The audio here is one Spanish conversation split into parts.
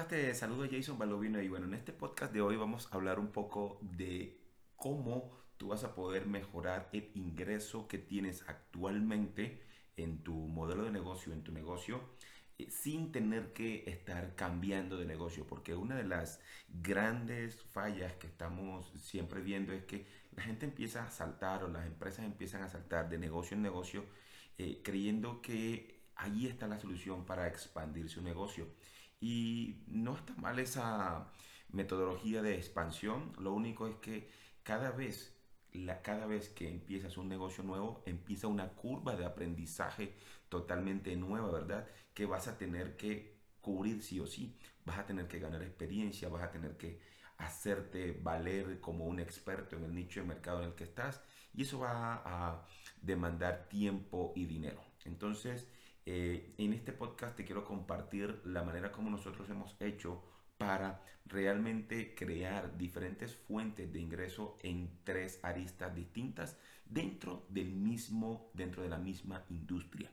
estás? Te saludo Jason Balovino y bueno, en este podcast de hoy vamos a hablar un poco de cómo tú vas a poder mejorar el ingreso que tienes actualmente en tu modelo de negocio, en tu negocio, eh, sin tener que estar cambiando de negocio, porque una de las grandes fallas que estamos siempre viendo es que la gente empieza a saltar o las empresas empiezan a saltar de negocio en negocio eh, creyendo que ahí está la solución para expandir su negocio. Y no está mal esa metodología de expansión, lo único es que cada vez, la, cada vez que empiezas un negocio nuevo, empieza una curva de aprendizaje totalmente nueva, ¿verdad? Que vas a tener que cubrir sí o sí, vas a tener que ganar experiencia, vas a tener que hacerte valer como un experto en el nicho de mercado en el que estás y eso va a demandar tiempo y dinero. Entonces, eh, en este podcast te quiero compartir la manera como nosotros hemos hecho para realmente crear diferentes fuentes de ingreso en tres aristas distintas dentro del mismo, dentro de la misma industria.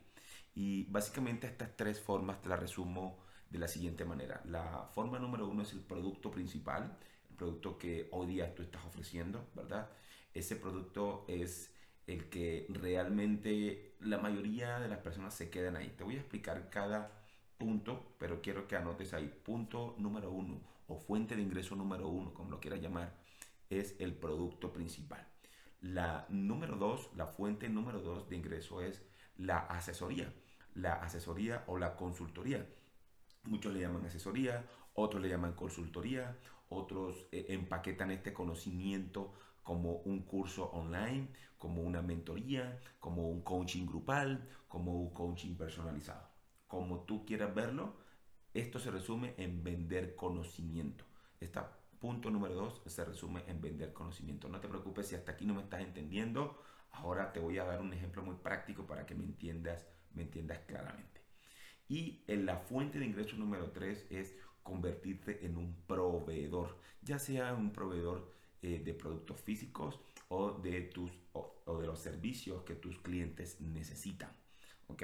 Y básicamente estas tres formas te las resumo de la siguiente manera. La forma número uno es el producto principal, el producto que hoy día tú estás ofreciendo, ¿verdad? Ese producto es el que realmente la mayoría de las personas se quedan ahí. Te voy a explicar cada punto, pero quiero que anotes ahí. Punto número uno o fuente de ingreso número uno, como lo quieras llamar, es el producto principal. La número dos, la fuente número dos de ingreso es la asesoría. La asesoría o la consultoría. Muchos le llaman asesoría, otros le llaman consultoría, otros eh, empaquetan este conocimiento como un curso online, como una mentoría, como un coaching grupal, como un coaching personalizado. Como tú quieras verlo, esto se resume en vender conocimiento. Este punto número dos se resume en vender conocimiento. No te preocupes si hasta aquí no me estás entendiendo. Ahora te voy a dar un ejemplo muy práctico para que me entiendas, me entiendas claramente. Y en la fuente de ingreso número tres es convertirte en un proveedor, ya sea un proveedor eh, de productos físicos o de, tus, o, de los servicios que tus clientes necesitan. ¿Ok?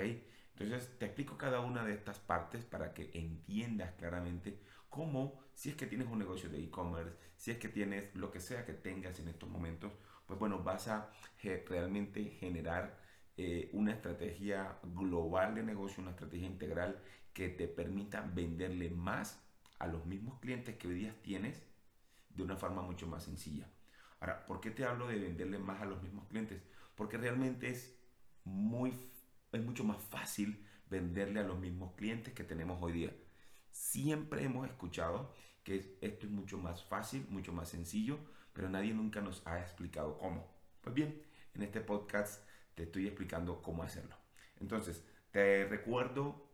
Entonces te explico cada una de estas partes para que entiendas claramente cómo, si es que tienes un negocio de e-commerce, si es que tienes lo que sea que tengas en estos momentos, pues bueno, vas a realmente generar eh, una estrategia global de negocio, una estrategia integral que te permita venderle más a los mismos clientes que hoy día tienes de una forma mucho más sencilla. Ahora, ¿por qué te hablo de venderle más a los mismos clientes? Porque realmente es, muy, es mucho más fácil venderle a los mismos clientes que tenemos hoy día. Siempre hemos escuchado que esto es mucho más fácil, mucho más sencillo, pero nadie nunca nos ha explicado cómo. Pues bien, en este podcast te estoy explicando cómo hacerlo. Entonces, te recuerdo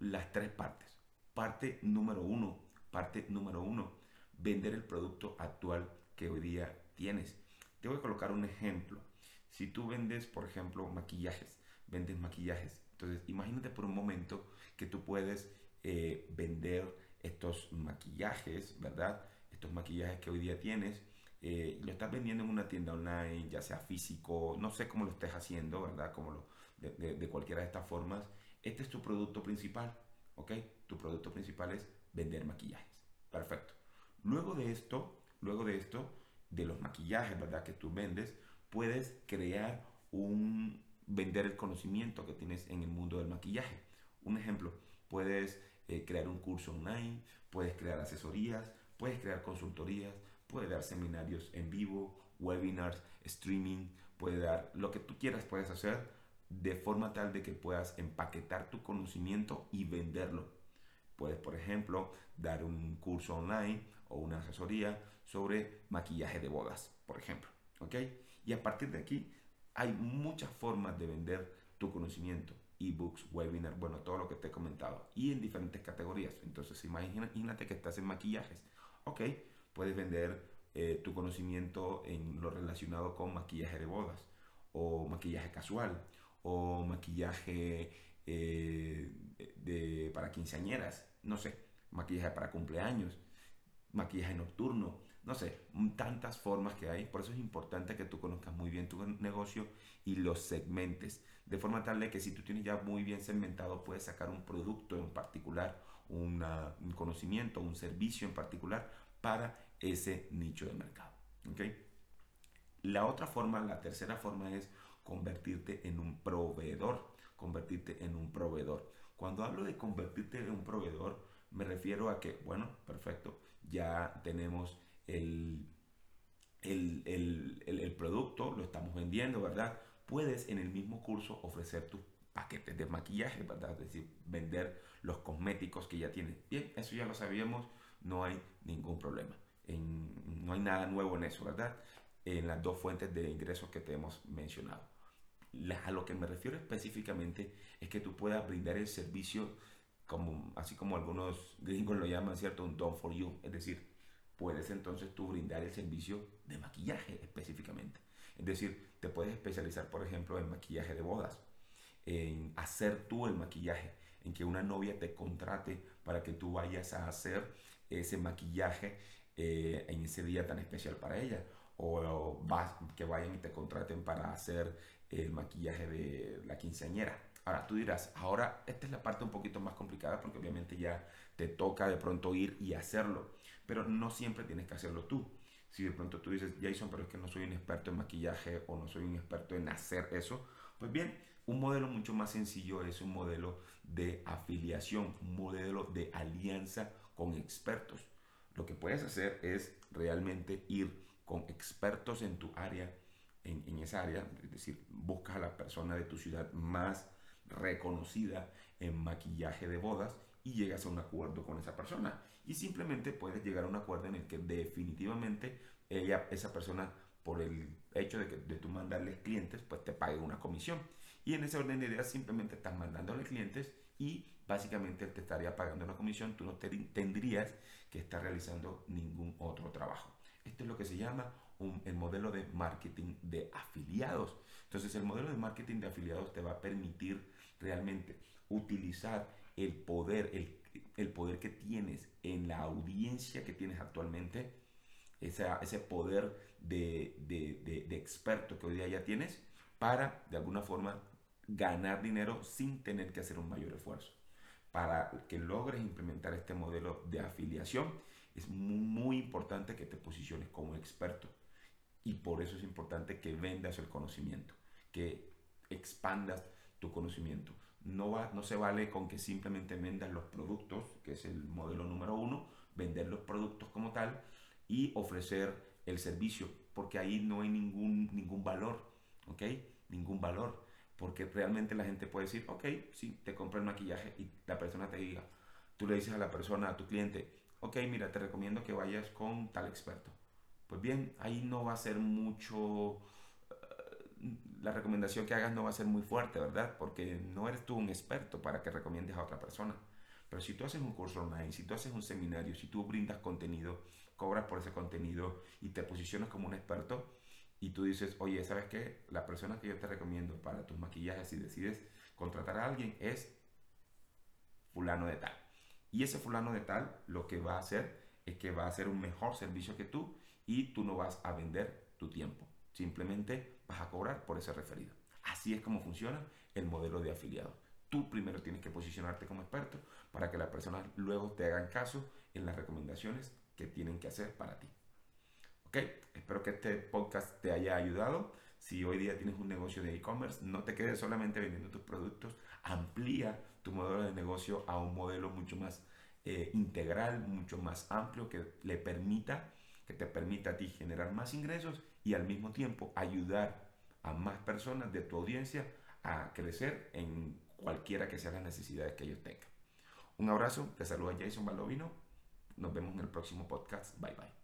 las tres partes. Parte número uno, parte número uno, vender el producto actual que hoy día tienes. Te voy a colocar un ejemplo. Si tú vendes, por ejemplo, maquillajes, vendes maquillajes. Entonces, imagínate por un momento que tú puedes eh, vender estos maquillajes, ¿verdad? Estos maquillajes que hoy día tienes. Eh, lo estás vendiendo en una tienda online, ya sea físico, no sé cómo lo estés haciendo, ¿verdad? Como lo, de, de cualquiera de estas formas. Este es tu producto principal, ¿ok? Tu producto principal es vender maquillajes. Perfecto. Luego de esto, luego de esto, de los maquillajes, ¿verdad? Que tú vendes, puedes crear un, vender el conocimiento que tienes en el mundo del maquillaje. Un ejemplo, puedes eh, crear un curso online, puedes crear asesorías, puedes crear consultorías, puedes dar seminarios en vivo, webinars, streaming, puedes dar lo que tú quieras, puedes hacer de forma tal de que puedas empaquetar tu conocimiento y venderlo. Puedes, por ejemplo, dar un curso online o una asesoría sobre maquillaje de bodas, por ejemplo. ¿Ok? Y a partir de aquí hay muchas formas de vender tu conocimiento. Ebooks, webinar, bueno, todo lo que te he comentado. Y en diferentes categorías. Entonces, imagínate que estás en maquillajes. Ok, puedes vender eh, tu conocimiento en lo relacionado con maquillaje de bodas. O maquillaje casual. O maquillaje eh, de, para quinceañeras. No sé, maquillaje para cumpleaños maquillaje nocturno, no sé, tantas formas que hay. Por eso es importante que tú conozcas muy bien tu negocio y los segmentes. De forma tal que si tú tienes ya muy bien segmentado, puedes sacar un producto en particular un conocimiento, un servicio en particular para ese nicho de mercado. La otra forma, la tercera forma es convertirte en un proveedor, convertirte en un proveedor. Cuando hablo de convertirte en un proveedor, me refiero a que, bueno, perfecto, ya tenemos el, el, el, el, producto, lo estamos vendiendo, ¿verdad? Puedes en el mismo curso ofrecer tus paquetes de maquillaje, ¿verdad? Es decir, vender los cosméticos que ya tienes. Bien, eso ya lo sabíamos, no hay ningún problema. En, no hay nada nuevo en eso, ¿verdad? En las dos fuentes de ingresos que te hemos mencionado. a lo que me refiero específicamente es que tú puedas brindar el servicio así como algunos gringos lo llaman, ¿cierto? Un done for you. Es decir, puedes entonces tú brindar el servicio de maquillaje específicamente. Es decir, te puedes especializar, por ejemplo, en maquillaje de bodas, en hacer tú el maquillaje, en que una novia te contrate para que tú vayas a hacer ese maquillaje eh, en ese día tan especial para ella. O, vas, que vayan y te contraten para hacer el maquillaje de la quinceañera. Ahora tú dirás, ahora esta es la parte un poquito más complicada porque obviamente ya te toca de pronto ir y hacerlo, pero no siempre tienes que hacerlo tú. Si de pronto tú dices, Jason, pero es que no soy un experto en maquillaje o no soy un experto en hacer eso, pues bien, un modelo mucho más sencillo es un modelo de afiliación, un modelo de alianza con expertos. Lo que puedes hacer es realmente ir con expertos en tu área, en, en esa área, es decir, buscas a la persona de tu ciudad más reconocida en maquillaje de bodas y llegas a un acuerdo con esa persona. Y simplemente puedes llegar a un acuerdo en el que definitivamente ella, esa persona, por el hecho de, que, de tú mandarles clientes, pues te pague una comisión. Y en ese orden de ideas simplemente estás mandándole clientes y básicamente te estaría pagando una comisión, tú no tendrías que estar realizando ningún otro trabajo. Esto es lo que se llama el modelo de marketing de afiliados. Entonces el modelo de marketing de afiliados te va a permitir realmente utilizar el poder, el, el poder que tienes en la audiencia que tienes actualmente, ese poder de, de, de, de experto que hoy día ya tienes, para de alguna forma ganar dinero sin tener que hacer un mayor esfuerzo. Para que logres implementar este modelo de afiliación, es muy, importante que te posiciones como experto. Y por eso es importante que vendas el conocimiento, que expandas tu conocimiento. No, va, no se vale con que simplemente vendas los productos, que es el modelo número uno, vender los productos como tal y ofrecer el servicio, porque ahí no hay ningún, ningún valor, ¿ok? Ningún valor, porque realmente la gente puede decir, ok, sí, te compro el maquillaje y la persona te diga, tú le dices a la persona, a tu cliente, ok, mira, te recomiendo que vayas con tal experto. Pues bien, ahí no va a ser mucho, la recomendación que hagas no va a ser muy fuerte, ¿verdad? Porque no eres tú un experto para que recomiendes a otra persona. Pero si tú haces un curso online, si tú haces un seminario, si tú brindas contenido, cobras por ese contenido y te posicionas como un experto y tú dices, oye, ¿sabes qué? La persona que yo te recomiendo para tus maquillajes, si decides contratar a alguien, es fulano de tal. Y ese fulano de tal lo que va a hacer es que va a hacer un mejor servicio que tú y tú no vas a vender tu tiempo. Simplemente vas a cobrar por ese referido. Así es como funciona el modelo de afiliado. Tú primero tienes que posicionarte como experto para que las personas luego te hagan caso en las recomendaciones que tienen que hacer para ti. ¿Ok? Espero que este podcast te haya ayudado. Si hoy día tienes un negocio de e-commerce, no te quedes solamente vendiendo tus productos, amplía tu modelo de negocio a un modelo mucho más eh, integral, mucho más amplio que le permita, que te permita a ti generar más ingresos y al mismo tiempo ayudar a más personas de tu audiencia a crecer en cualquiera que sean las necesidades que ellos tengan. Un abrazo, te saluda Jason Balovino. Nos vemos en el próximo podcast. Bye bye.